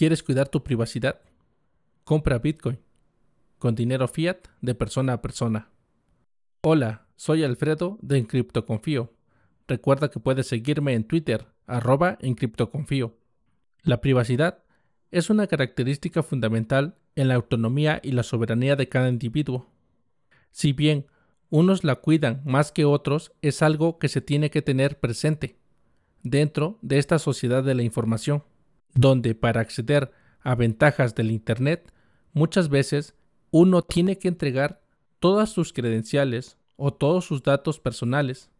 ¿Quieres cuidar tu privacidad? Compra Bitcoin con dinero fiat de persona a persona. Hola, soy Alfredo de Encriptoconfío. Recuerda que puedes seguirme en Twitter, arroba Encriptoconfío. La privacidad es una característica fundamental en la autonomía y la soberanía de cada individuo. Si bien unos la cuidan más que otros, es algo que se tiene que tener presente dentro de esta sociedad de la información, donde para acceder a ventajas del Internet muchas veces uno tiene que entregar todas sus credenciales o todos sus datos personales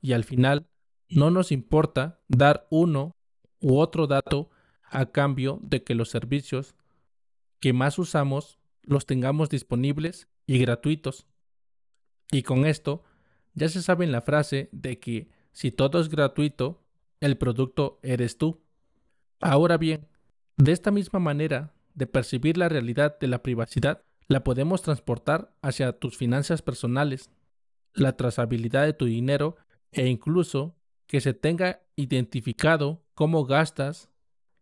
y al final no nos importa dar uno u otro dato a cambio de que los servicios que más usamos los tengamos disponibles y gratuitos. Y con esto ya se sabe en la frase de que si todo es gratuito, el producto eres tú. Ahora bien, de esta misma manera de percibir la realidad de la privacidad, la podemos transportar hacia tus finanzas personales, la trazabilidad de tu dinero e incluso que se tenga identificado cómo gastas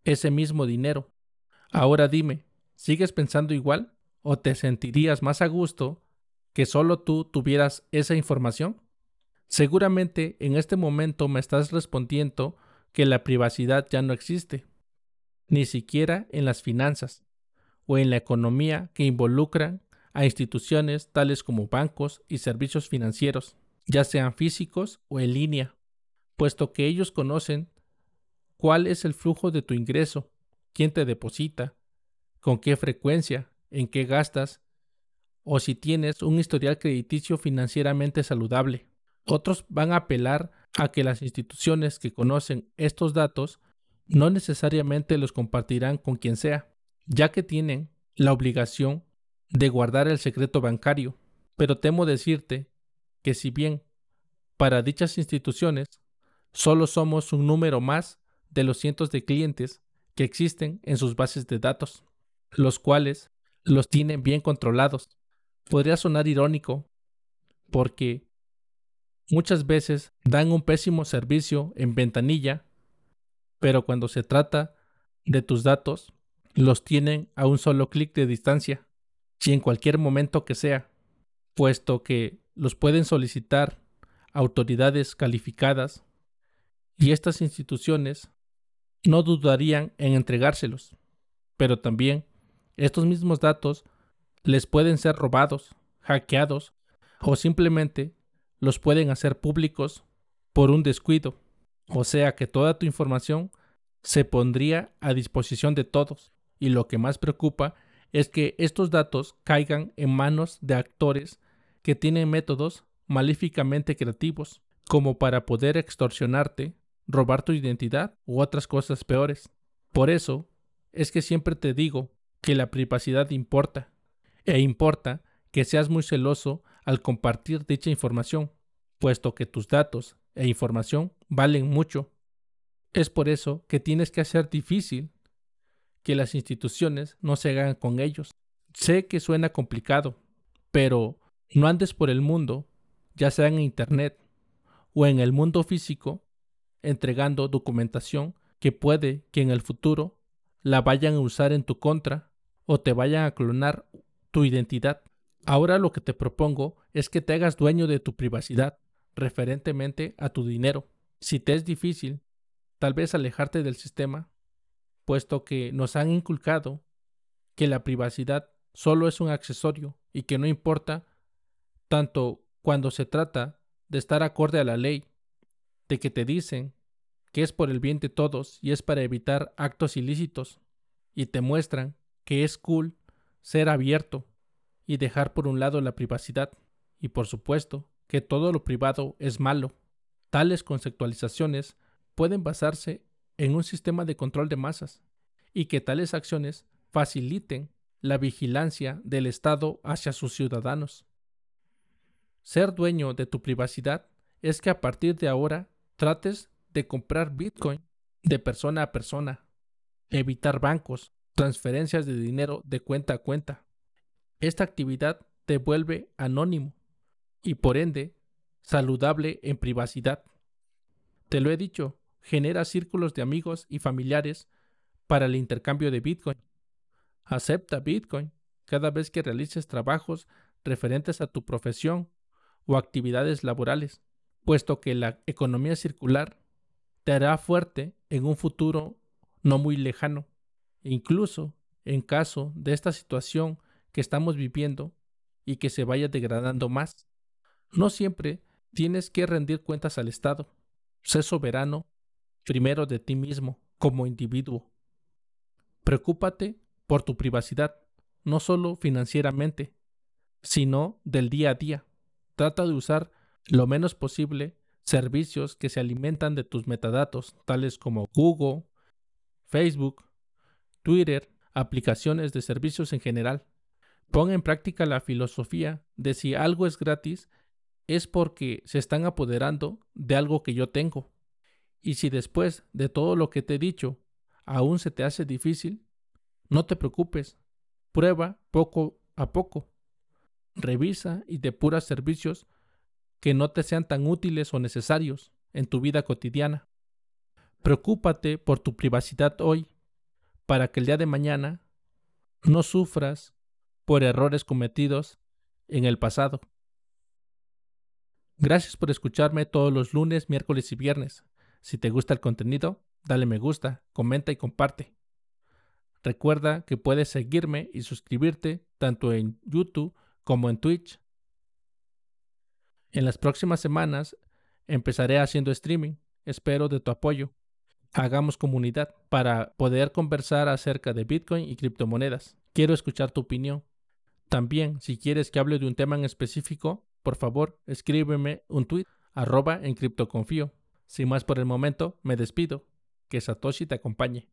ese mismo dinero. Ahora dime, ¿sigues pensando igual o te sentirías más a gusto que solo tú tuvieras esa información? Seguramente en este momento me estás respondiendo que la privacidad ya no existe, ni siquiera en las finanzas o en la economía que involucran a instituciones tales como bancos y servicios financieros, ya sean físicos o en línea, puesto que ellos conocen cuál es el flujo de tu ingreso, quién te deposita, con qué frecuencia, en qué gastas, o si tienes un historial crediticio financieramente saludable. Otros van a apelar a que las instituciones que conocen estos datos no necesariamente los compartirán con quien sea, ya que tienen la obligación de guardar el secreto bancario. Pero temo decirte que si bien para dichas instituciones solo somos un número más de los cientos de clientes que existen en sus bases de datos, los cuales los tienen bien controlados. Podría sonar irónico, porque muchas veces dan un pésimo servicio en ventanilla, pero cuando se trata de tus datos, los tienen a un solo clic de distancia, y en cualquier momento que sea, puesto que los pueden solicitar autoridades calificadas y estas instituciones no dudarían en entregárselos. Pero también estos mismos datos les pueden ser robados, hackeados o simplemente los pueden hacer públicos por un descuido. O sea que toda tu información se pondría a disposición de todos. Y lo que más preocupa es que estos datos caigan en manos de actores que tienen métodos malíficamente creativos como para poder extorsionarte robar tu identidad u otras cosas peores. Por eso es que siempre te digo que la privacidad importa, e importa que seas muy celoso al compartir dicha información, puesto que tus datos e información valen mucho. Es por eso que tienes que hacer difícil que las instituciones no se hagan con ellos. Sé que suena complicado, pero no andes por el mundo, ya sea en Internet o en el mundo físico, entregando documentación que puede que en el futuro la vayan a usar en tu contra o te vayan a clonar tu identidad. Ahora lo que te propongo es que te hagas dueño de tu privacidad referentemente a tu dinero. Si te es difícil, tal vez alejarte del sistema, puesto que nos han inculcado que la privacidad solo es un accesorio y que no importa tanto cuando se trata de estar acorde a la ley, de que te dicen que es por el bien de todos y es para evitar actos ilícitos, y te muestran que es cool ser abierto y dejar por un lado la privacidad, y por supuesto que todo lo privado es malo. Tales conceptualizaciones pueden basarse en un sistema de control de masas, y que tales acciones faciliten la vigilancia del Estado hacia sus ciudadanos. Ser dueño de tu privacidad es que a partir de ahora trates de comprar Bitcoin de persona a persona, evitar bancos, transferencias de dinero de cuenta a cuenta. Esta actividad te vuelve anónimo y por ende saludable en privacidad. Te lo he dicho, genera círculos de amigos y familiares para el intercambio de Bitcoin. Acepta Bitcoin cada vez que realices trabajos referentes a tu profesión o actividades laborales, puesto que la economía circular te hará fuerte en un futuro no muy lejano. Incluso en caso de esta situación que estamos viviendo y que se vaya degradando más, no siempre tienes que rendir cuentas al Estado. Sé soberano primero de ti mismo como individuo. Preocúpate por tu privacidad, no solo financieramente, sino del día a día. Trata de usar lo menos posible servicios que se alimentan de tus metadatos, tales como Google, Facebook, Twitter, aplicaciones de servicios en general. Pon en práctica la filosofía de si algo es gratis es porque se están apoderando de algo que yo tengo. Y si después de todo lo que te he dicho aún se te hace difícil, no te preocupes. Prueba poco a poco. Revisa y depura servicios que no te sean tan útiles o necesarios en tu vida cotidiana. Preocúpate por tu privacidad hoy para que el día de mañana no sufras por errores cometidos en el pasado. Gracias por escucharme todos los lunes, miércoles y viernes. Si te gusta el contenido, dale me gusta, comenta y comparte. Recuerda que puedes seguirme y suscribirte tanto en YouTube como en Twitch. En las próximas semanas empezaré haciendo streaming. Espero de tu apoyo. Hagamos comunidad para poder conversar acerca de Bitcoin y criptomonedas. Quiero escuchar tu opinión. También, si quieres que hable de un tema en específico, por favor, escríbeme un tweet arroba en criptoconfío. Sin más por el momento, me despido. Que Satoshi te acompañe.